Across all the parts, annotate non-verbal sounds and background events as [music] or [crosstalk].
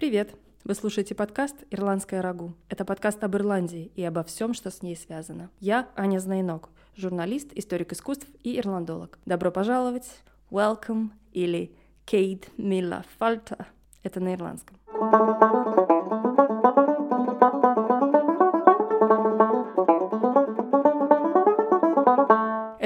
Привет! Вы слушаете подкаст «Ирландская рагу». Это подкаст об Ирландии и обо всем, что с ней связано. Я Аня Знайнок, журналист, историк искусств и ирландолог. Добро пожаловать, welcome или Кейт Мила Фальта. Это на ирландском.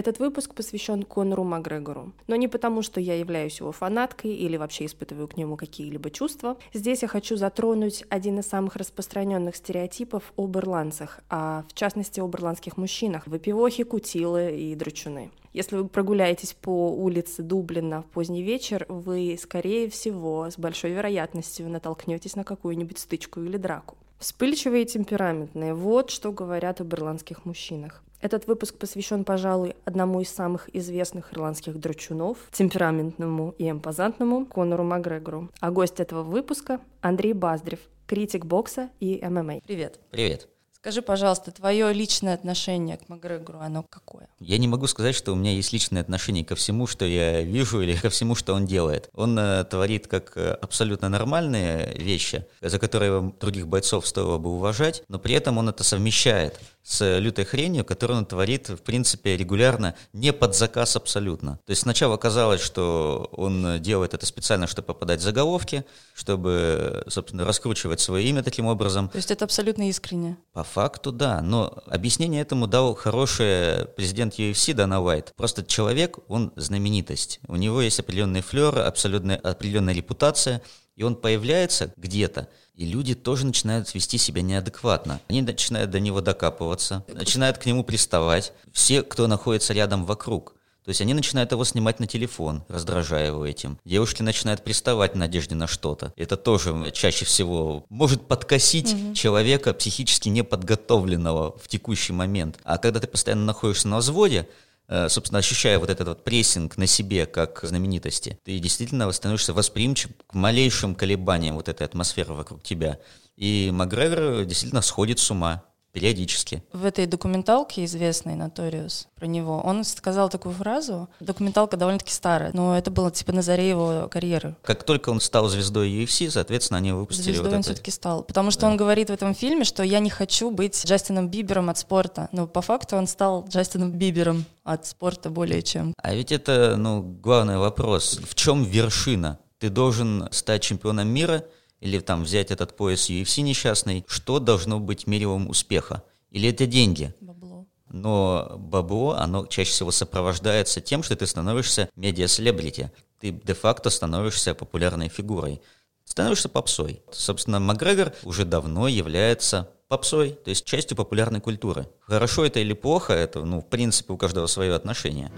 Этот выпуск посвящен Конору Макгрегору. Но не потому, что я являюсь его фанаткой или вообще испытываю к нему какие-либо чувства. Здесь я хочу затронуть один из самых распространенных стереотипов об ирландцах, а в частности об ирландских мужчинах – выпивохи, кутилы и драчуны. Если вы прогуляетесь по улице Дублина в поздний вечер, вы, скорее всего, с большой вероятностью натолкнетесь на какую-нибудь стычку или драку. Вспыльчивые и темпераментные – вот что говорят об ирландских мужчинах. Этот выпуск посвящен, пожалуй, одному из самых известных ирландских драчунов, темпераментному и импозантному Конору Макгрегору. А гость этого выпуска — Андрей Баздрев, критик бокса и ММА. Привет. Привет. Скажи, пожалуйста, твое личное отношение к Макгрегору, оно какое? Я не могу сказать, что у меня есть личное отношение ко всему, что я вижу, или ко всему, что он делает. Он э, творит как э, абсолютно нормальные вещи, за которые других бойцов стоило бы уважать, но при этом он это совмещает с лютой хренью, которую он творит, в принципе, регулярно, не под заказ абсолютно. То есть сначала казалось, что он делает это специально, чтобы попадать в заголовки, чтобы, собственно, раскручивать свое имя таким образом. То есть это абсолютно искренне? По факту, да. Но объяснение этому дал хороший президент UFC Дана Уайт. Просто человек, он знаменитость. У него есть определенный флер, абсолютно определенная репутация, и он появляется где-то, и люди тоже начинают вести себя неадекватно. Они начинают до него докапываться, начинают к нему приставать. Все, кто находится рядом вокруг. То есть они начинают его снимать на телефон, раздражая его этим. Девушки начинают приставать в надежде на что-то. Это тоже чаще всего может подкосить угу. человека психически неподготовленного в текущий момент. А когда ты постоянно находишься на взводе, собственно, ощущая вот этот вот прессинг на себе как знаменитости, ты действительно становишься восприимчив к малейшим колебаниям вот этой атмосферы вокруг тебя. И Макгрегор действительно сходит с ума периодически. В этой документалке известной «Наториус» про него, он сказал такую фразу, документалка довольно-таки старая, но это было типа на заре его карьеры. Как только он стал звездой UFC, соответственно, они выпустили Звездой вот он это. все-таки стал, потому что да. он говорит в этом фильме, что я не хочу быть Джастином Бибером от спорта, но по факту он стал Джастином Бибером от спорта более чем. А ведь это, ну, главный вопрос, в чем вершина? Ты должен стать чемпионом мира – или там взять этот пояс UFC несчастный, что должно быть мерилом успеха? Или это деньги? Бабло. Но бабло, оно чаще всего сопровождается тем, что ты становишься медиа-селебрити. Ты де-факто становишься популярной фигурой. Становишься попсой. Собственно, Макгрегор уже давно является попсой, то есть частью популярной культуры. Хорошо это или плохо, это, ну, в принципе, у каждого свое отношение.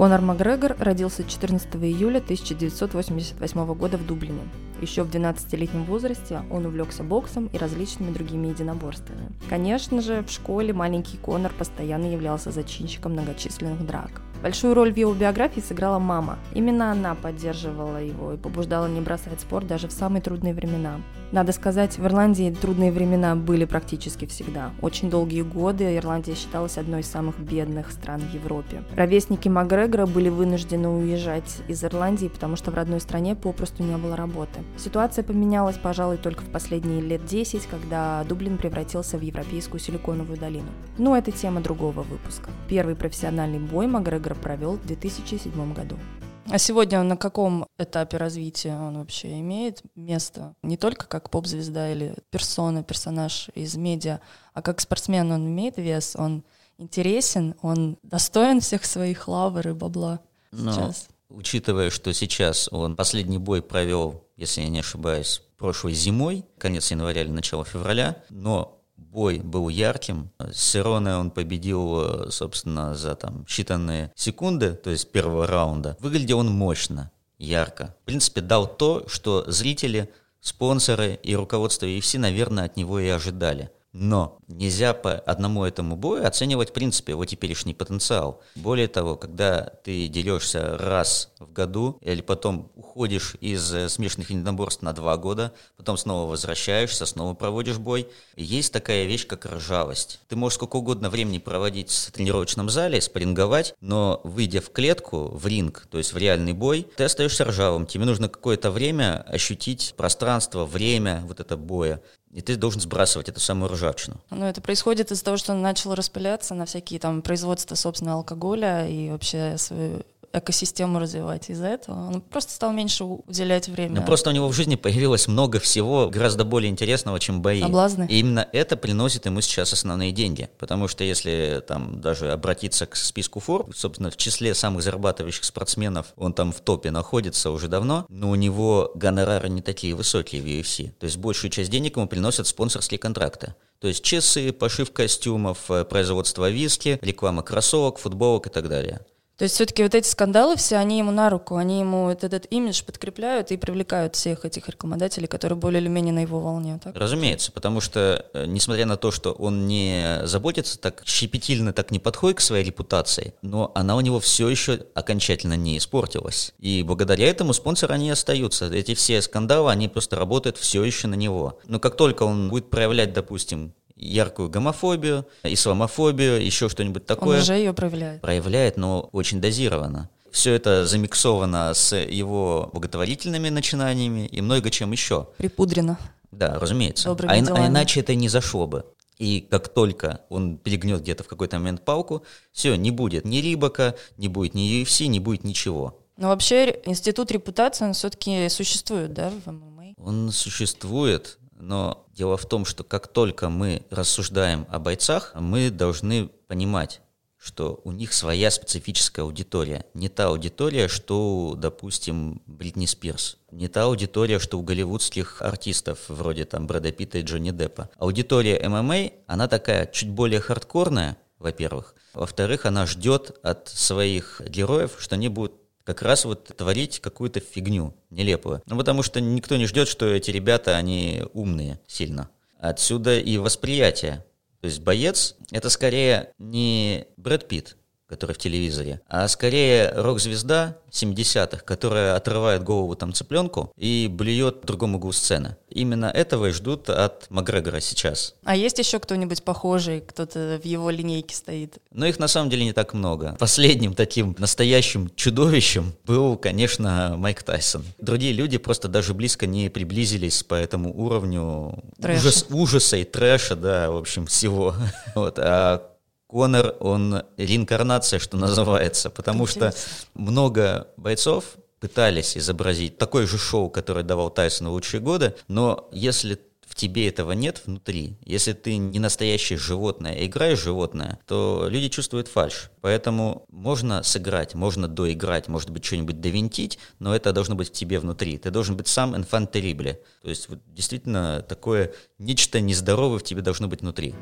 Конор Макгрегор родился 14 июля 1988 года в Дублине. Еще в 12-летнем возрасте он увлекся боксом и различными другими единоборствами. Конечно же, в школе маленький Конор постоянно являлся зачинщиком многочисленных драк. Большую роль в его биографии сыграла мама. Именно она поддерживала его и побуждала не бросать спорт даже в самые трудные времена. Надо сказать, в Ирландии трудные времена были практически всегда. Очень долгие годы Ирландия считалась одной из самых бедных стран в Европе. Ровесники Макгрегора были вынуждены уезжать из Ирландии, потому что в родной стране попросту не было работы. Ситуация поменялась, пожалуй, только в последние лет 10, когда Дублин превратился в европейскую силиконовую долину. Но это тема другого выпуска. Первый профессиональный бой Макгрегор провел в 2007 году. А сегодня на каком этапе развития он вообще имеет место? Не только как поп-звезда или персона, персонаж из медиа, а как спортсмен он имеет вес, он интересен, он достоин всех своих лавр и бабла Но, сейчас. Учитывая, что сейчас он последний бой провел, если я не ошибаюсь, прошлой зимой, конец января или начало февраля, но бой был ярким. Сироне он победил, собственно, за там считанные секунды, то есть первого раунда. Выглядел он мощно, ярко. В принципе, дал то, что зрители, спонсоры и руководство UFC, наверное, от него и ожидали. Но нельзя по одному этому бою оценивать, в принципе, его теперешний потенциал. Более того, когда ты дерешься раз в году, или потом уходишь из э, смешанных единоборств на два года, потом снова возвращаешься, снова проводишь бой, есть такая вещь, как ржавость. Ты можешь сколько угодно времени проводить в тренировочном зале, спарринговать, но выйдя в клетку, в ринг, то есть в реальный бой, ты остаешься ржавым. Тебе нужно какое-то время ощутить пространство, время вот это боя и ты должен сбрасывать эту самую ржавчину. Ну, это происходит из-за того, что он начал распыляться на всякие там производства, собственно, алкоголя и вообще свою экосистему развивать из-за этого. Он просто стал меньше уделять время. Ну, просто у него в жизни появилось много всего гораздо более интересного, чем бои. Облазны. И именно это приносит ему сейчас основные деньги. Потому что если там даже обратиться к списку фор, собственно, в числе самых зарабатывающих спортсменов, он там в топе находится уже давно, но у него гонорары не такие высокие в UFC. То есть большую часть денег ему приносят спонсорские контракты. То есть часы, пошив костюмов, э, производство виски, реклама кроссовок, футболок и так далее. То есть все-таки вот эти скандалы все, они ему на руку, они ему этот, этот имидж подкрепляют и привлекают всех этих рекламодателей, которые более или менее на его волне. Так? Разумеется, потому что, э, несмотря на то, что он не заботится так щепетильно, так не подходит к своей репутации, но она у него все еще окончательно не испортилась. И благодаря этому спонсоры, они остаются. Эти все скандалы, они просто работают все еще на него. Но как только он будет проявлять, допустим, яркую гомофобию, исламофобию, еще что-нибудь такое. Он уже ее проявляет. Проявляет, но очень дозированно. Все это замиксовано с его благотворительными начинаниями и много чем еще. Припудрено. Да, разумеется. а, а иначе это не зашло бы. И как только он перегнет где-то в какой-то момент палку, все, не будет ни Рибака, не будет ни UFC, не будет ничего. Но вообще институт репутации, он все-таки существует, да, в ММА? Он существует, но дело в том, что как только мы рассуждаем о бойцах, мы должны понимать, что у них своя специфическая аудитория. Не та аудитория, что, допустим, Бритни Спирс. Не та аудитория, что у голливудских артистов, вроде там Брэда Питта и Джонни Деппа. Аудитория ММА, она такая чуть более хардкорная, во-первых. Во-вторых, она ждет от своих героев, что они будут как раз вот творить какую-то фигню нелепую. Ну, потому что никто не ждет, что эти ребята, они умные сильно. Отсюда и восприятие. То есть боец — это скорее не Брэд Питт, который в телевизоре, а скорее рок-звезда 70-х, которая отрывает голову там цыпленку и блюет в другом углу сцены. Именно этого и ждут от Макгрегора сейчас. А есть еще кто-нибудь похожий, кто-то в его линейке стоит? Но их на самом деле не так много. Последним таким настоящим чудовищем был, конечно, Майк Тайсон. Другие люди просто даже близко не приблизились по этому уровню ужас, ужаса и трэша, да, в общем, всего. [laughs] Вот. А Конор, он реинкарнация, что называется, потому что много бойцов пытались изобразить такое же шоу, которое давал Тайсон в лучшие годы, но если в тебе этого нет внутри, если ты не настоящее животное, а играешь животное, то люди чувствуют фальш. Поэтому можно сыграть, можно доиграть, может быть, что-нибудь довинтить, но это должно быть в тебе внутри. Ты должен быть сам инфант террибле. То есть вот, действительно такое нечто нездоровое в тебе должно быть внутри.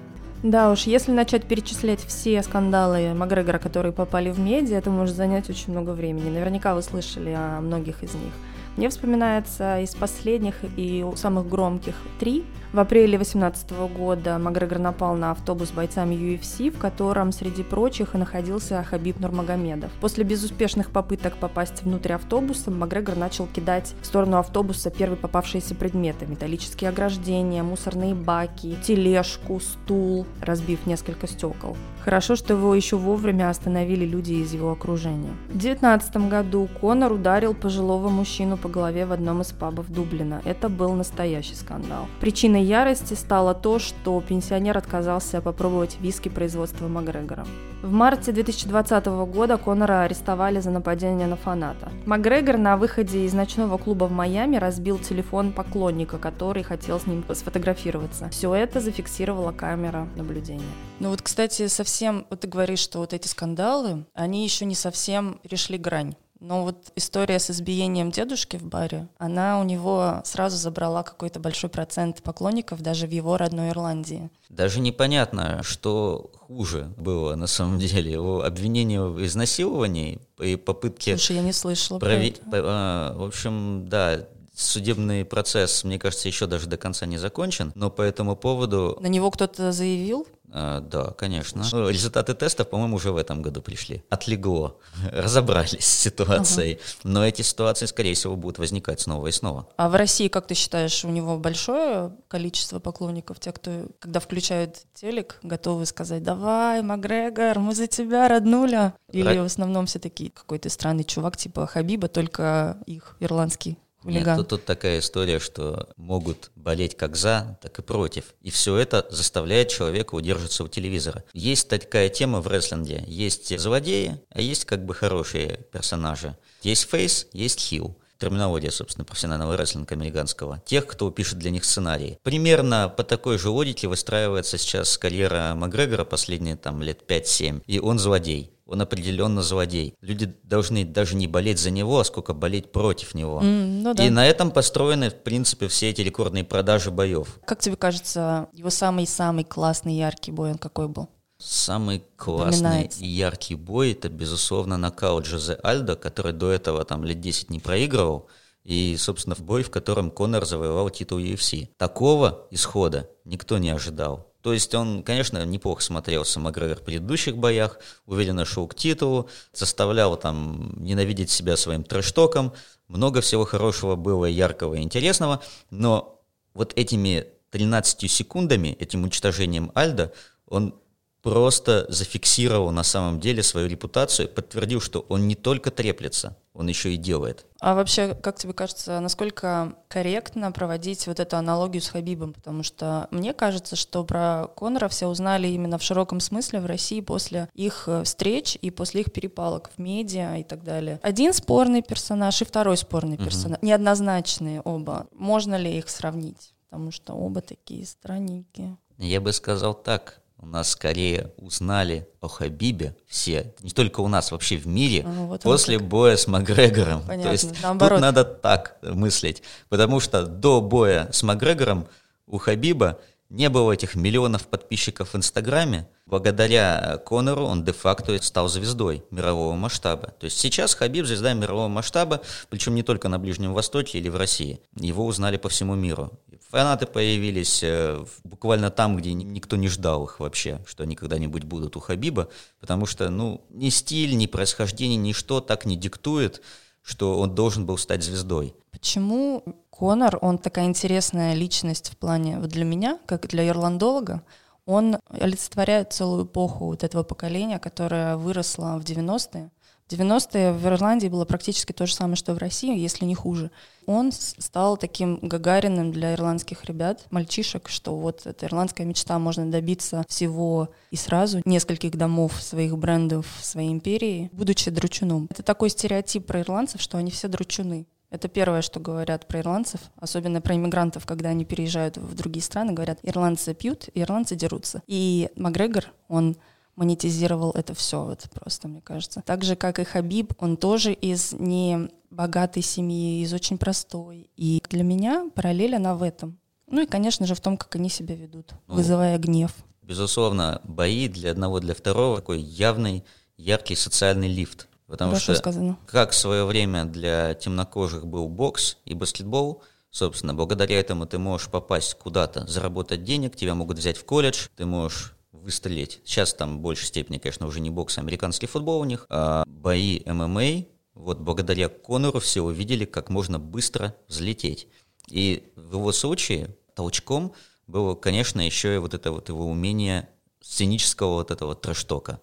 Да уж, если начать перечислять все скандалы Макгрегора, которые попали в медиа, это может занять очень много времени. Наверняка вы слышали о многих из них. Мне вспоминается из последних и самых громких три. В апреле 2018 года Макгрегор напал на автобус бойцами UFC, в котором, среди прочих, находился Хабиб Нурмагомедов. После безуспешных попыток попасть внутрь автобуса, Макгрегор начал кидать в сторону автобуса первые попавшиеся предметы. Металлические ограждения, мусорные баки, тележку, стул, разбив несколько стекол. Хорошо, что его еще вовремя остановили люди из его окружения. В 2019 году Конор ударил пожилого мужчину по голове в одном из пабов Дублина. Это был настоящий скандал. Причиной ярости стало то, что пенсионер отказался попробовать виски производства Макгрегора. В марте 2020 года Конора арестовали за нападение на фаната. Макгрегор на выходе из ночного клуба в Майами разбил телефон поклонника, который хотел с ним сфотографироваться. Все это зафиксировала камера наблюдения. Ну вот, кстати, совсем, вот ты говоришь, что вот эти скандалы, они еще не совсем перешли грань. Но вот история с избиением дедушки в баре, она у него сразу забрала какой-то большой процент поклонников даже в его родной Ирландии. Даже непонятно, что хуже было на самом деле. Его обвинение в изнасиловании и попытке... Слушай, я не слышала прови... про это. В общем, да, судебный процесс, мне кажется, еще даже до конца не закончен, но по этому поводу... На него кто-то заявил? А, да, конечно. Ну, результаты тестов, по-моему, уже в этом году пришли. Отлегло. [laughs] Разобрались с ситуацией. Ага. Но эти ситуации, скорее всего, будут возникать снова и снова. А в России, как ты считаешь, у него большое количество поклонников, тех, кто, когда включают телек, готовы сказать, давай, Макгрегор, мы за тебя, роднуля? Или Ра... в основном все таки какой-то странный чувак типа Хабиба, только их ирландский Хулиган. Нет, тут, тут такая история, что могут болеть как за, так и против. И все это заставляет человека удерживаться у телевизора. Есть такая тема в рестлинге. Есть злодеи, а есть как бы хорошие персонажи. Есть фейс, есть хил терминология, собственно, профессионального рестлинга американского, тех, кто пишет для них сценарии. Примерно по такой же логике выстраивается сейчас карьера Макгрегора последние там лет 5-7, и он злодей он определенно злодей. Люди должны даже не болеть за него, а сколько болеть против него. Mm, ну да. И на этом построены, в принципе, все эти рекордные продажи боев. Как тебе кажется, его самый-самый классный яркий бой, он какой был? Самый классный и яркий бой это, безусловно, нокаут Жозе Альдо, который до этого там лет 10 не проигрывал. И, собственно, в бой, в котором Конор завоевал титул UFC. Такого исхода никто не ожидал. То есть он, конечно, неплохо смотрелся Макгрегор в предыдущих боях, уверенно шел к титулу, заставлял там ненавидеть себя своим трэштоком, много всего хорошего было, яркого и интересного, но вот этими 13 секундами, этим уничтожением Альда, он просто зафиксировал на самом деле свою репутацию, подтвердил, что он не только треплется, он еще и делает. А вообще, как тебе кажется, насколько корректно проводить вот эту аналогию с Хабибом? Потому что мне кажется, что про Конора все узнали именно в широком смысле в России после их э, встреч и после их перепалок в медиа и так далее. Один спорный персонаж и второй спорный персонаж. Угу. Неоднозначные оба. Можно ли их сравнить? Потому что оба такие странники. Я бы сказал так у нас скорее узнали о Хабибе все, не только у нас, вообще в мире, а, вот после боя с Макгрегором. Понятно, То есть наоборот. тут надо так мыслить, потому что до боя с Макгрегором у Хабиба не было этих миллионов подписчиков в Инстаграме. Благодаря Конору он де-факто стал звездой мирового масштаба. То есть сейчас Хабиб звезда мирового масштаба, причем не только на Ближнем Востоке или в России. Его узнали по всему миру. Фанаты появились э, буквально там, где никто не ждал их вообще, что они когда-нибудь будут у Хабиба, потому что, ну, ни стиль, ни происхождение, ничто так не диктует, что он должен был стать звездой. Почему Конор, он такая интересная личность в плане, вот для меня, как для ирландолога, он олицетворяет целую эпоху вот этого поколения, которое выросло в 90-е, 90-е в Ирландии было практически то же самое, что в России, если не хуже. Он стал таким Гагариным для ирландских ребят, мальчишек, что вот эта ирландская мечта, можно добиться всего и сразу, нескольких домов своих брендов своей империи, будучи дручуном. Это такой стереотип про ирландцев, что они все дручуны. Это первое, что говорят про ирландцев, особенно про иммигрантов, когда они переезжают в другие страны, говорят, ирландцы пьют, ирландцы дерутся. И Макгрегор, он монетизировал это все вот просто, мне кажется. Так же, как и Хабиб, он тоже из не богатой семьи, из очень простой. И для меня параллель она в этом. Ну и, конечно же, в том, как они себя ведут, ну, вызывая гнев. Безусловно, бои для одного, для второго такой явный, яркий социальный лифт. Потому Хорошо что, сказано. как в свое время для темнокожих был бокс и баскетбол, собственно, благодаря этому ты можешь попасть куда-то, заработать денег, тебя могут взять в колледж, ты можешь выстрелить. Сейчас там в большей степени, конечно, уже не бокс, а американский футбол у них, а бои ММА, вот благодаря Конору все увидели, как можно быстро взлететь. И в его случае толчком было, конечно, еще и вот это вот его умение сценического вот этого трэштока.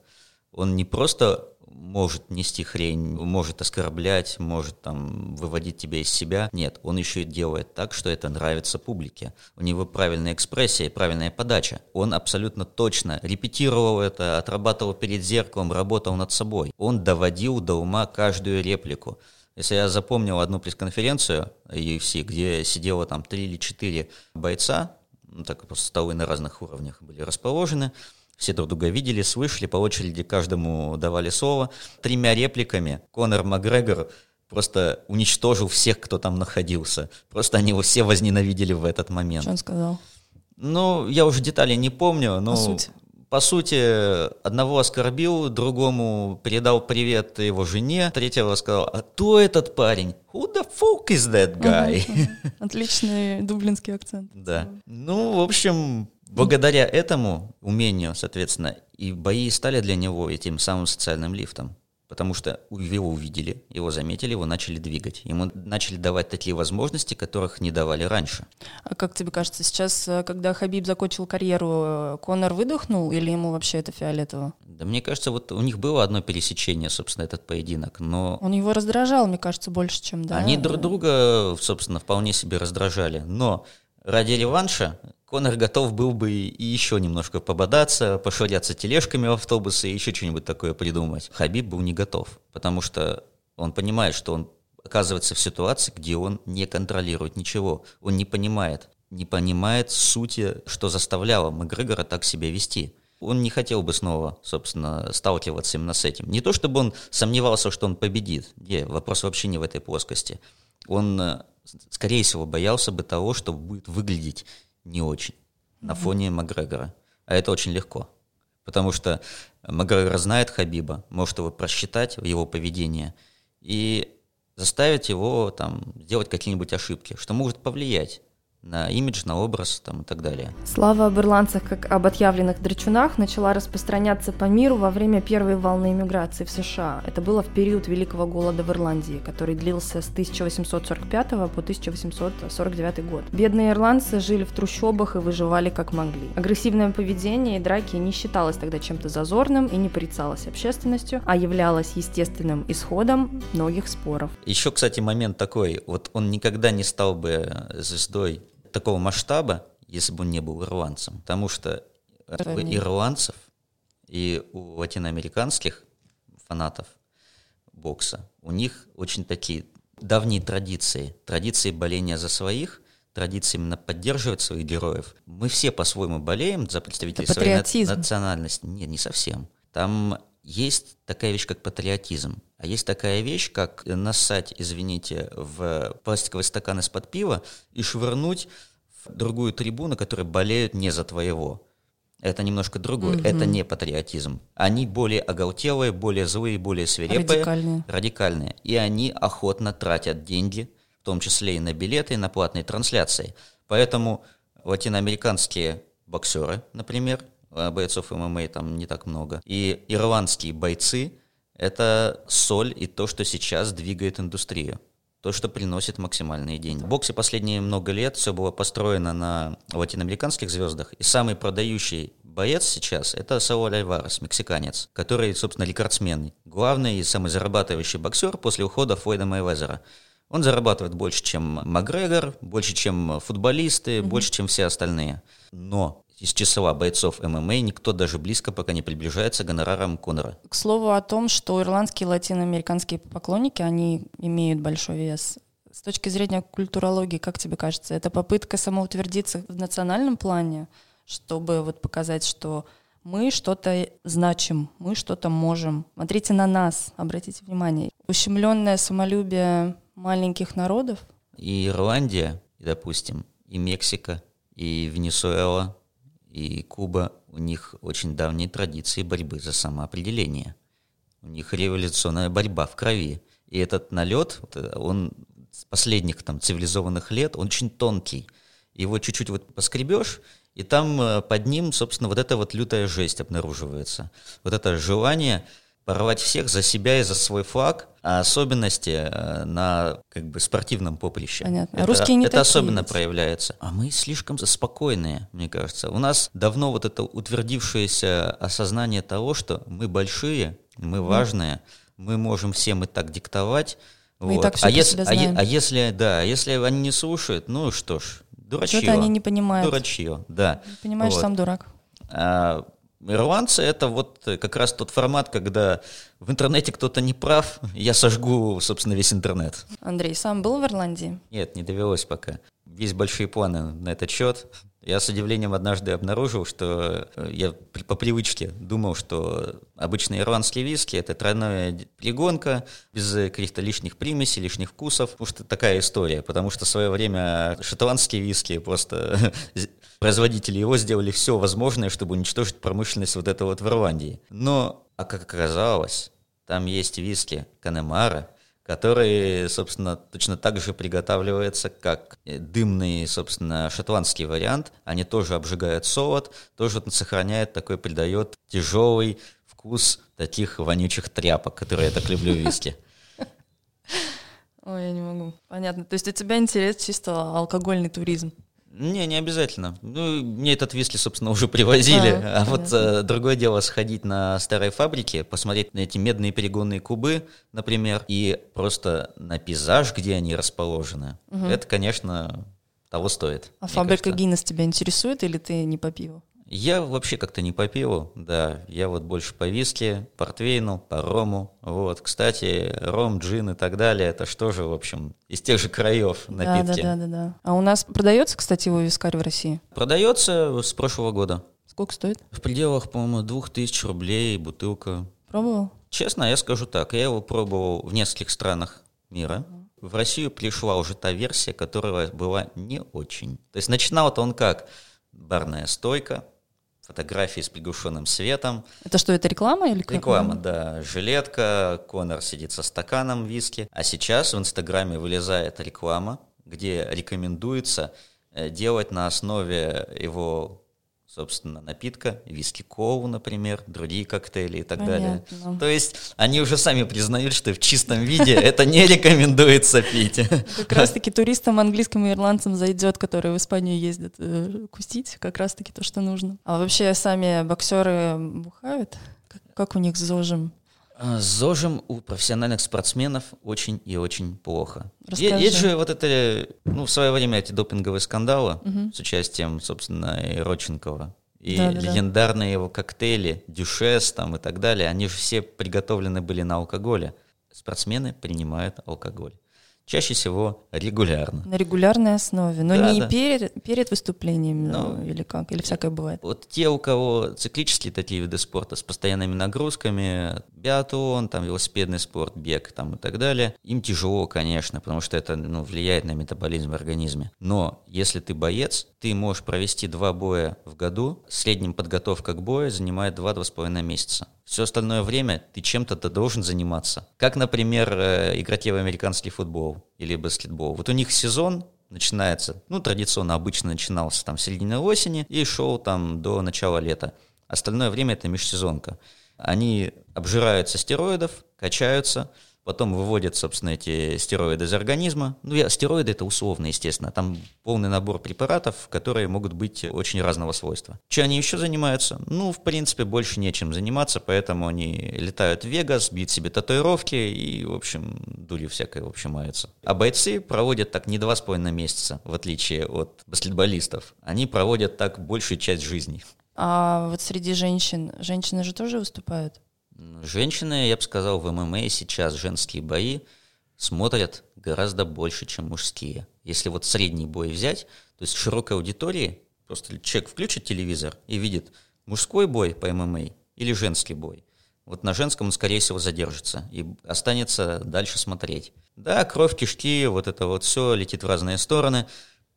Он не просто может нести хрень, может оскорблять, может там выводить тебя из себя. Нет, он еще и делает так, что это нравится публике. У него правильная экспрессия и правильная подача. Он абсолютно точно репетировал это, отрабатывал перед зеркалом, работал над собой. Он доводил до ума каждую реплику. Если я запомнил одну пресс-конференцию UFC, где сидело там три или четыре бойца, ну, так просто столы на разных уровнях были расположены, все друг друга видели, слышали, по очереди каждому давали слово. Тремя репликами Конор Макгрегор просто уничтожил всех, кто там находился. Просто они его все возненавидели в этот момент. Что он сказал? Ну, я уже детали не помню, но... По сути? по сути, одного оскорбил, другому передал привет его жене, третьего сказал, а кто этот парень? Who the fuck is that guy? [laughs] Отличный дублинский акцент. Да. Ну, в общем, благодаря этому умению, соответственно, и бои стали для него этим самым социальным лифтом потому что его увидели, его заметили, его начали двигать. Ему начали давать такие возможности, которых не давали раньше. А как тебе кажется, сейчас, э, когда Хабиб закончил карьеру, э, Конор выдохнул или ему вообще это фиолетово? Да мне кажется, вот у них было одно пересечение, собственно, этот поединок, но... Он его раздражал, мне кажется, больше, чем, да? Они друг друга, собственно, вполне себе раздражали, но ради реванша Конор готов был бы и еще немножко пободаться, пошвыряться тележками в автобусы и еще что-нибудь такое придумать. Хабиб был не готов, потому что он понимает, что он оказывается в ситуации, где он не контролирует ничего. Он не понимает, не понимает сути, что заставляло Макгрегора так себя вести. Он не хотел бы снова, собственно, сталкиваться именно с этим. Не то, чтобы он сомневался, что он победит. Не, вопрос вообще не в этой плоскости. Он, э, скорее всего, боялся бы того, что будет выглядеть не очень mm-hmm. на фоне Макгрегора. А это очень легко. Потому что Макгрегор знает Хабиба, может его просчитать в его поведение и заставить его там сделать какие-нибудь ошибки, что может повлиять на имидж, на образ там, и так далее. Слава об ирландцах как об отъявленных драчунах начала распространяться по миру во время первой волны иммиграции в США. Это было в период Великого голода в Ирландии, который длился с 1845 по 1849 год. Бедные ирландцы жили в трущобах и выживали как могли. Агрессивное поведение и драки не считалось тогда чем-то зазорным и не порицалось общественностью, а являлось естественным исходом многих споров. Еще, кстати, момент такой, вот он никогда не стал бы звездой такого масштаба, если бы он не был ирландцем. Потому что у ирландцев и у латиноамериканских фанатов бокса, у них очень такие давние традиции, традиции боления за своих, традиции именно поддерживать своих героев. Мы все по-своему болеем за представителей своей на- национальности. Нет, не совсем. Там есть такая вещь, как патриотизм. А есть такая вещь, как насать, извините, в пластиковый стакан из-под пива и швырнуть в другую трибуну, которая болеют не за твоего. Это немножко другое. Угу. Это не патриотизм. Они более оголтелые, более злые, более свирепые. Радикальные. Радикальные. И они охотно тратят деньги, в том числе и на билеты, и на платные трансляции. Поэтому латиноамериканские боксеры, например, бойцов ММА там не так много, и ирландские бойцы – это соль и то, что сейчас двигает индустрию. То, что приносит максимальные деньги. В боксе последние много лет все было построено на латиноамериканских звездах. И самый продающий боец сейчас – это Сауль Альварес, мексиканец, который, собственно, рекордсмен. Главный и самый зарабатывающий боксер после ухода Флойда Майвезера. Он зарабатывает больше, чем Макгрегор, больше, чем футболисты, mm-hmm. больше, чем все остальные. Но из числа бойцов ММА никто даже близко пока не приближается к гонорарам Конора. К слову о том, что ирландские и латиноамериканские поклонники, они имеют большой вес. С точки зрения культурологии, как тебе кажется, это попытка самоутвердиться в национальном плане, чтобы вот показать, что мы что-то значим, мы что-то можем. Смотрите на нас, обратите внимание. Ущемленное самолюбие маленьких народов. И Ирландия, допустим, и Мексика, и Венесуэла, и Куба, у них очень давние традиции борьбы за самоопределение. У них революционная борьба в крови. И этот налет, он с последних там цивилизованных лет, он очень тонкий. Его чуть-чуть вот поскребешь, и там э, под ним, собственно, вот эта вот лютая жесть обнаруживается. Вот это желание порвать всех за себя и за свой флаг, а особенности э, на как бы спортивном поприще. Понятно. Это, Русские не это такие особенно ведь. проявляется. А мы слишком спокойные, мне кажется. У нас давно вот это утвердившееся осознание того, что мы большие, мы важные, мы можем всем и так диктовать. Мы и вот. так всё а, если, а, е- а если, да, если они не слушают, ну что ж, дурачье. Что-то они не понимают. Дурачье, да. Понимаешь, Вот. сам дурак. А ирландцы это вот э, как раз тот формат, когда в интернете кто-то не прав, я сожгу, собственно, весь интернет. Андрей, сам был в Ирландии? Нет, не довелось пока. есть большие планы на этот счет. Я с удивлением однажды обнаружил, что э, я по привычке думал, что обычные ирландские виски – это тройная перегонка, без каких-то лишних примесей, лишних вкусов. Потому что такая история. Потому что в свое время шотландские виски просто [laughs] производители его сделали все возможное, чтобы уничтожить промышленность вот этого вот в Ирландии. Но, а как оказалось, там есть виски Канемара, который, собственно, точно так же приготавливается, как дымный, собственно, шотландский вариант. Они тоже обжигают солод, тоже сохраняет такой, придает тяжелый вкус таких вонючих тряпок, которые я так люблю в виске. Ой, я не могу. Понятно. То есть у тебя интерес чисто алкогольный туризм? Не, не обязательно. Ну, мне этот виски, собственно, уже привозили. А, а вот э, другое дело сходить на старой фабрике, посмотреть на эти медные перегонные кубы, например, и просто на пейзаж, где они расположены. Угу. Это, конечно, того стоит. А фабрика Гиннес тебя интересует или ты не по пиву? Я вообще как-то не по пиву, да. Я вот больше по виске, портвейну, по рому. Вот, кстати, ром, джин и так далее, это что же, в общем, из тех же краев напитки. Да, да, да, да. А у нас продается, кстати, его вискарь в России? Продается с прошлого года. Сколько стоит? В пределах, по-моему, двух тысяч рублей бутылка. Пробовал? Честно, я скажу так, я его пробовал в нескольких странах мира. В Россию пришла уже та версия, которая была не очень. То есть начинал-то он как? Барная стойка, фотографии с приглушенным светом. Это что, это реклама или как? Реклама, да. Жилетка, Конор сидит со стаканом виски. А сейчас в Инстаграме вылезает реклама, где рекомендуется э, делать на основе его собственно, напитка, виски коу, например, другие коктейли и так Понятно. далее. То есть они уже сами признают, что в чистом виде это не рекомендуется пить. [laughs] Как раз-таки туристам английским и ирландцам зайдет, которые в Испанию ездят э, кустить, как раз-таки то, что нужно. А вообще сами боксеры бухают? Как у них с зожем? А, с ЗОЖем у профессиональных спортсменов очень и очень плохо. Расскажи. Есть же вот это, ну, в свое время эти допинговые скандалы угу. с участием, собственно, и Родченкова. И да, да, легендарные да. его коктейли, дюшес там и так далее, они же все приготовлены были на алкоголе. Спортсмены принимают алкоголь чаще всего регулярно. На регулярной основе, но да, не да. Перед, перед выступлением ну, или как, или всякое бывает. Вот те, у кого циклические такие виды спорта с постоянными нагрузками, биатлон, там велосипедный спорт, бег там и так далее, им тяжело, конечно, потому что это ну, влияет на метаболизм в организме. Но если ты боец, ты можешь провести два боя в году, среднем подготовка к бою занимает 2-2,5 месяца. Все остальное время ты чем-то ты должен заниматься. Как, например, э, игроки в американский футбол или баскетбол. Вот у них сезон начинается, ну, традиционно обычно начинался там в середине осени и шел там до начала лета. Остальное время это межсезонка. Они обжираются стероидов, качаются, потом выводят, собственно, эти стероиды из организма. Ну, я, стероиды это условно, естественно. Там полный набор препаратов, которые могут быть очень разного свойства. Чем они еще занимаются? Ну, в принципе, больше нечем заниматься, поэтому они летают в Вегас, бьют себе татуировки и, в общем, дури всякое, в общем, маются. А бойцы проводят так не два с половиной месяца, в отличие от баскетболистов. Они проводят так большую часть жизни. А вот среди женщин, женщины же тоже выступают? Женщины, я бы сказал, в ММА сейчас женские бои смотрят гораздо больше, чем мужские. Если вот средний бой взять, то есть широкой аудитории, просто человек включит телевизор и видит мужской бой по ММА или женский бой. Вот на женском он, скорее всего, задержится и останется дальше смотреть. Да, кровь, кишки, вот это вот все летит в разные стороны.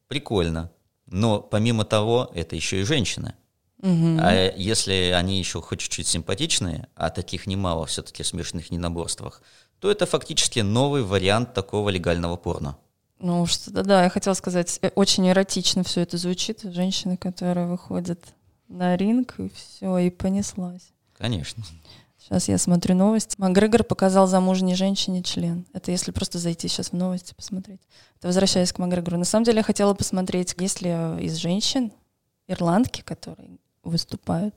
Прикольно. Но помимо того, это еще и женщины. Угу. А если они еще хоть чуть-чуть симпатичные, а таких немало все-таки в смешанных ненаборствах, то это фактически новый вариант такого легального порно. Ну, что-то да, я хотела сказать, э, очень эротично все это звучит. Женщины, которые выходят на ринг, и все, и понеслась. Конечно. Сейчас я смотрю новости. Макгрегор показал замужней женщине член. Это если просто зайти сейчас в новости посмотреть. Это возвращаясь к Макгрегору. На самом деле я хотела посмотреть, есть ли из женщин ирландки, которые выступают?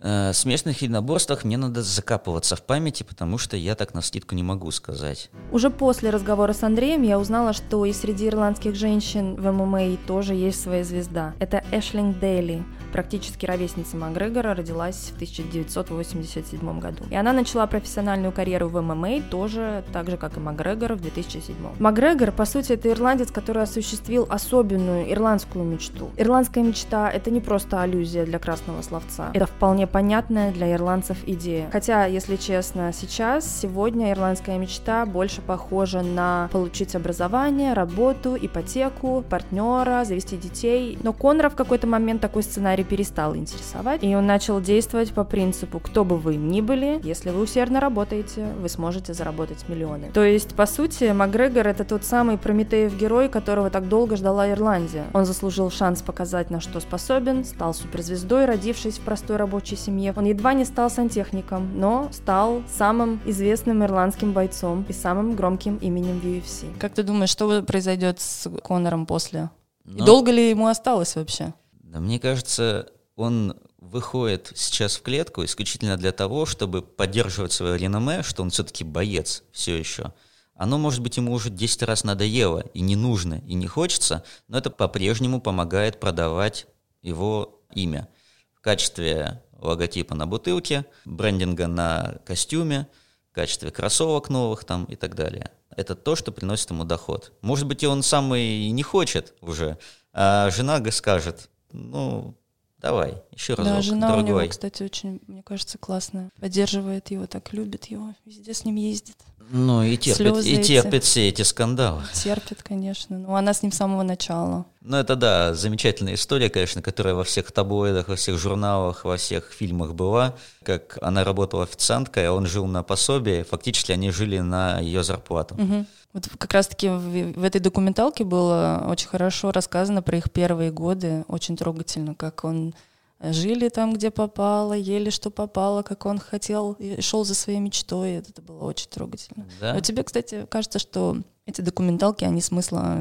Э, в смешных единоборствах мне надо закапываться в памяти, потому что я так на скидку не могу сказать. Уже после разговора с Андреем я узнала, что и среди ирландских женщин в ММА тоже есть своя звезда. Это Эшлинг Дейли. Практически ровесница Макгрегора, родилась в 1987 году. И она начала профессиональную карьеру в ММА тоже так же, как и Макгрегор в 2007. Макгрегор, по сути, это ирландец, который осуществил особенную ирландскую мечту. Ирландская мечта — это не просто аллюзия для красного словца. Это вполне понятная для ирландцев идея. Хотя, если честно, сейчас, сегодня ирландская мечта больше похожа на получить образование, работу, ипотеку, партнера, завести детей. Но Конора в какой-то момент такой сценарий перестал интересовать, и он начал действовать по принципу «кто бы вы ни были, если вы усердно работаете, вы сможете заработать миллионы». То есть, по сути, Макгрегор — это тот самый Прометеев герой, которого так долго ждала Ирландия. Он заслужил шанс показать, на что способен, стал суперзвездой, родившись в простой рабочей семье. Он едва не стал сантехником, но стал самым известным ирландским бойцом и самым громким именем в UFC. Как ты думаешь, что произойдет с Конором после? Но... И долго ли ему осталось вообще? Мне кажется, он выходит сейчас в клетку исключительно для того, чтобы поддерживать свое реноме, что он все-таки боец все еще. Оно, может быть, ему уже 10 раз надоело, и не нужно, и не хочется, но это по-прежнему помогает продавать его имя в качестве логотипа на бутылке, брендинга на костюме, в качестве кроссовок новых там и так далее. Это то, что приносит ему доход. Может быть, и он сам и не хочет уже, а жена скажет, ну, давай, еще разок, Да, жена другой. у него, кстати, очень, мне кажется, классная. Поддерживает его, так любит его, везде с ним ездит. Ну и терпит, и терпит все эти скандалы. Терпит, конечно. Ну, она с ним с самого начала. Ну, это да, замечательная история, конечно, которая во всех таблоидах, во всех журналах, во всех фильмах была. Как она работала официанткой, а он жил на пособие. Фактически они жили на ее зарплату. Угу. Вот как раз-таки в, в этой документалке было очень хорошо рассказано про их первые годы, очень трогательно, как он жили там, где попало, ели, что попало, как он хотел, и шел за своей мечтой. Это было очень трогательно. Да? Но тебе, кстати, кажется, что эти документалки, они смысла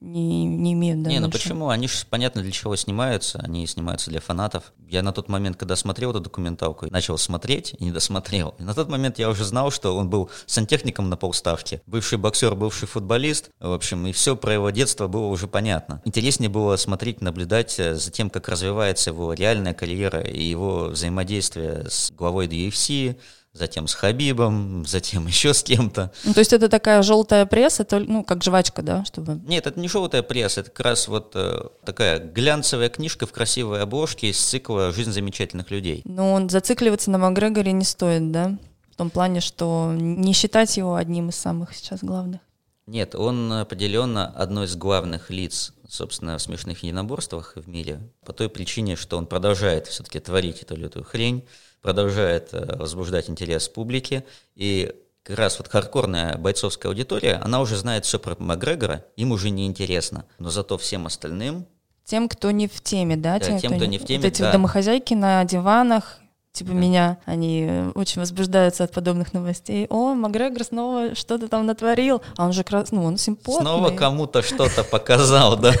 не, не имеют. Да, не, ну почему? Они же понятно для чего снимаются. Они снимаются для фанатов. Я на тот момент, когда смотрел эту документалку, начал смотреть и не досмотрел. И на тот момент я уже знал, что он был сантехником на полставки, бывший боксер, бывший футболист. В общем, и все про его детство было уже понятно. Интереснее было смотреть, наблюдать э, за тем, как развивается его реальная карьера и его взаимодействие с главой UFC, затем с Хабибом, затем [laughs] еще с кем-то. Ну, то есть это такая желтая пресса, то, ну, как жвачка, да? Чтобы... Нет, это не желтая пресса, это как раз вот э, такая глянцевая книжка в красивой обложке из цикла «Жизнь замечательных людей». Ну, зацикливаться на Макгрегоре не стоит, да? В том плане, что не считать его одним из самых сейчас главных. Нет, он определенно одно из главных лиц, собственно, в смешных единоборствах в мире, по той причине, что он продолжает все-таки творить эту лютую хрень, продолжает э, возбуждать интерес публики, и как раз вот хардкорная бойцовская аудитория, она уже знает все про Макгрегора, им уже не интересно, но зато всем остальным... Тем, кто не в теме, да? да тем, кто, кто не в теме, Вот эти да. домохозяйки на диванах, типа да. меня, они очень возбуждаются от подобных новостей. О, Макгрегор снова что-то там натворил, а он же, ну, он симпотный. Снова кому-то что-то [laughs] показал, да?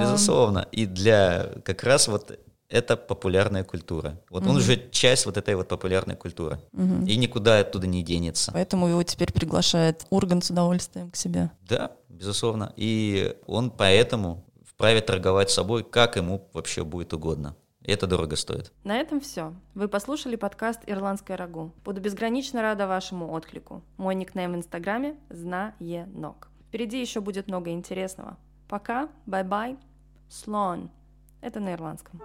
Безусловно. И для как раз вот это популярная культура. Вот угу. он уже часть вот этой вот популярной культуры. Угу. И никуда оттуда не денется. Поэтому его теперь приглашает Урган с удовольствием к себе. Да, безусловно. И он поэтому вправе торговать собой, как ему вообще будет угодно. И это дорого стоит. На этом все. Вы послушали подкаст «Ирландская рагу». Буду безгранично рада вашему отклику. Мой никнейм в Инстаграме – Знаенок. Впереди еще будет много интересного. Пока, бай-бай, слон. Это на ирландском.